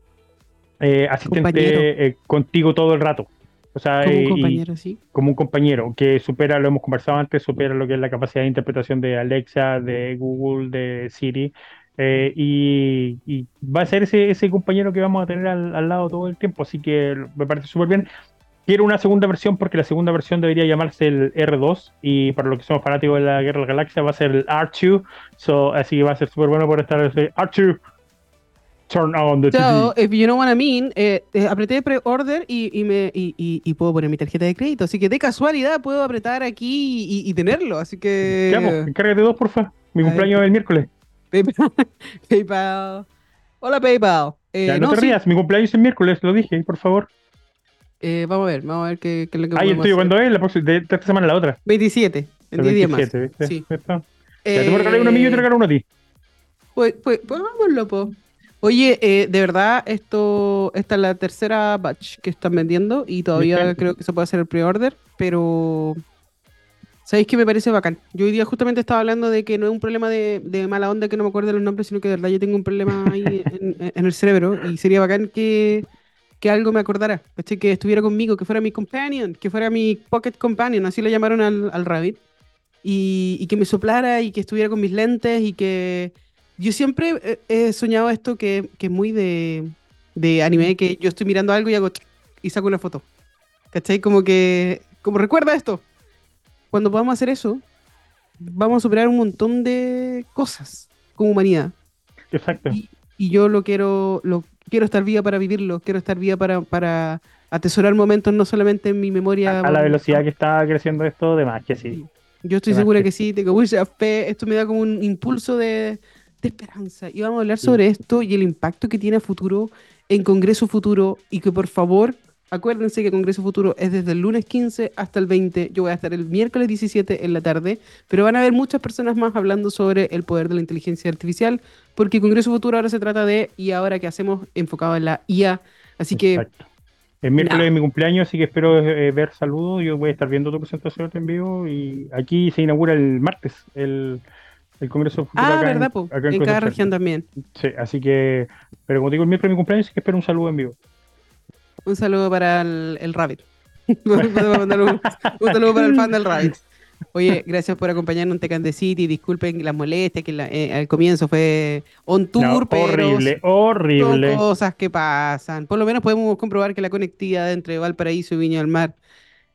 eh, asistente eh, contigo todo el rato. O sea, como un compañero, sí. como un compañero que supera, lo hemos conversado antes, supera lo que es la capacidad de interpretación de Alexa, de Google, de Siri. eh, y, y va a ser ese, ese compañero que vamos a tener al, al lado todo el tiempo. Así que me parece súper bien. Quiero una segunda versión porque la segunda versión debería llamarse el R2 y para los que somos fanáticos de la Guerra de la Galaxia va a ser el R2. So, así que va a ser súper bueno por estar ese R2. Turn on the So, TV. if you know what I mean, eh, eh, apreté pre-order y, y, me, y, y- y puedo poner mi tarjeta de crédito. Así que de casualidad puedo apretar aquí y, tenerlo. Así que. Encárgate dos, porfa. Mi a ver, cumpleaños es el miércoles. PayPal. PayPal. Hola, PayPal. Eh, Ya, no, no, te sí, rías, mi cumpleaños es el miércoles, lo dije, por favor. Eh, vamos a ver, vamos a ver qué, qué es lo que Ay, el podemos tuyo. ¿cuándo es? La próxima, de, de esta semana a la otra. 27, en El 10 días más. 27, ¿viste? Sí. ¿Viste? Ya, tú me regalás uno a mí y yo te regalo uno a ti. Pues, pues, pues po. Oye, eh, de verdad, esto, esta es la tercera batch que están vendiendo y todavía creo que se puede hacer el pre-order, pero ¿sabéis que me parece bacán? Yo hoy día justamente estaba hablando de que no es un problema de, de mala onda que no me acuerdo los nombres, sino que de verdad yo tengo un problema ahí en, en el cerebro y sería bacán que, que algo me acordara, ¿cachai? que estuviera conmigo, que fuera mi companion, que fuera mi pocket companion, así le llamaron al, al rabbit, y, y que me soplara y que estuviera con mis lentes y que yo siempre he, soñado esto que, que es muy de, de anime, que yo estoy mirando algo y hago y saco una foto. ¿Cachai? Como que, como recuerda esto. Cuando podamos hacer eso, vamos a superar un montón de cosas como humanidad. Exacto. Y, y yo lo quiero, lo quiero estar viva para vivirlo, quiero estar viva para, para atesorar momentos no solamente en mi memoria. A, a la velocidad que está creciendo esto, de más que sí. Yo estoy segura que- que sí, tengo mucha fe. Esto me da como un impulso de, de esperanza. Y vamos a hablar sobre esto y el impacto que tiene a futuro en Congreso Futuro. Y que por favor, acuérdense que Congreso Futuro es desde el lunes 15 hasta el 20. Yo voy a estar el miércoles 17 en la tarde. Pero van a haber muchas personas más hablando sobre el poder de la inteligencia artificial. Porque Congreso Futuro ahora se trata de y ahora qué hacemos enfocado en la IA. Así que Exacto. El miércoles es mi cumpleaños, así que espero eh, ver saludos. Yo voy a estar viendo tu presentación en vivo y aquí se inaugura el martes el, el Congreso Futuro Ah, acá en- ¿verdad? po? acá En, Concepción. cada región también. Sí, así que, pero como digo, el miércoles es mi cumpleaños, así que espero un saludo en vivo. Un saludo para el, el Rabbit. Un, saludo para el fan del Rabbit. Oye, gracias por acompañarnos en Tecan de City. Disculpen las molestias, que la- eh, al comienzo fue on tour, No, pero horrible, son horrible. cosas que pasan. Por lo menos podemos comprobar que la conectividad entre Valparaíso y Viña del Mar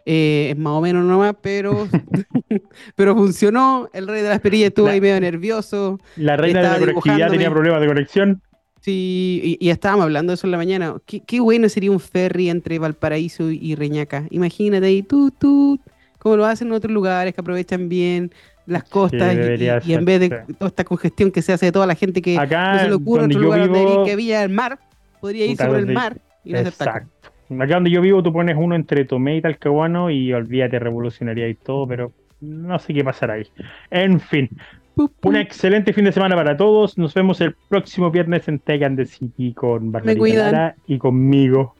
eh, es más o menos nomás, pero, pero funcionó. El rey de las perillas estuvo La- ahí medio nervioso. La reina de la conectividad tenía problemas de conexión. Sí, y, y estábamos hablando de eso en la mañana. Qué, qué bueno sería un ferry entre Valparaíso y Reñaca. Imagínate ahí, tú, tú, como lo hacen en otros lugares que aprovechan bien las costas y- debería y, y en vez de toda esta congestión que se hace de toda la gente que Acá, no se le ocurre otro lugar donde vivo- ir que Villa del Mar, podría Puta, por el mar y no. Exacto. Acá donde yo vivo, tú pones uno entre Tomé y Talcahuano y olvídate, revolucionaría y todo, pero no sé qué pasará ahí. En fin. Un excelente fin de semana para todos. Nos vemos el próximo viernes en Tegan de City con Barbarita y conmigo.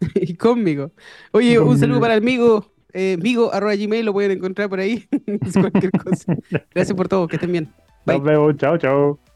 y conmigo. Oye, un saludo para el amigo, eh, migo arroba gmail, lo pueden encontrar por ahí. Es cualquier cosa. Gracias por todo, que estén bien. Bye. Nos vemos. Chao, chao.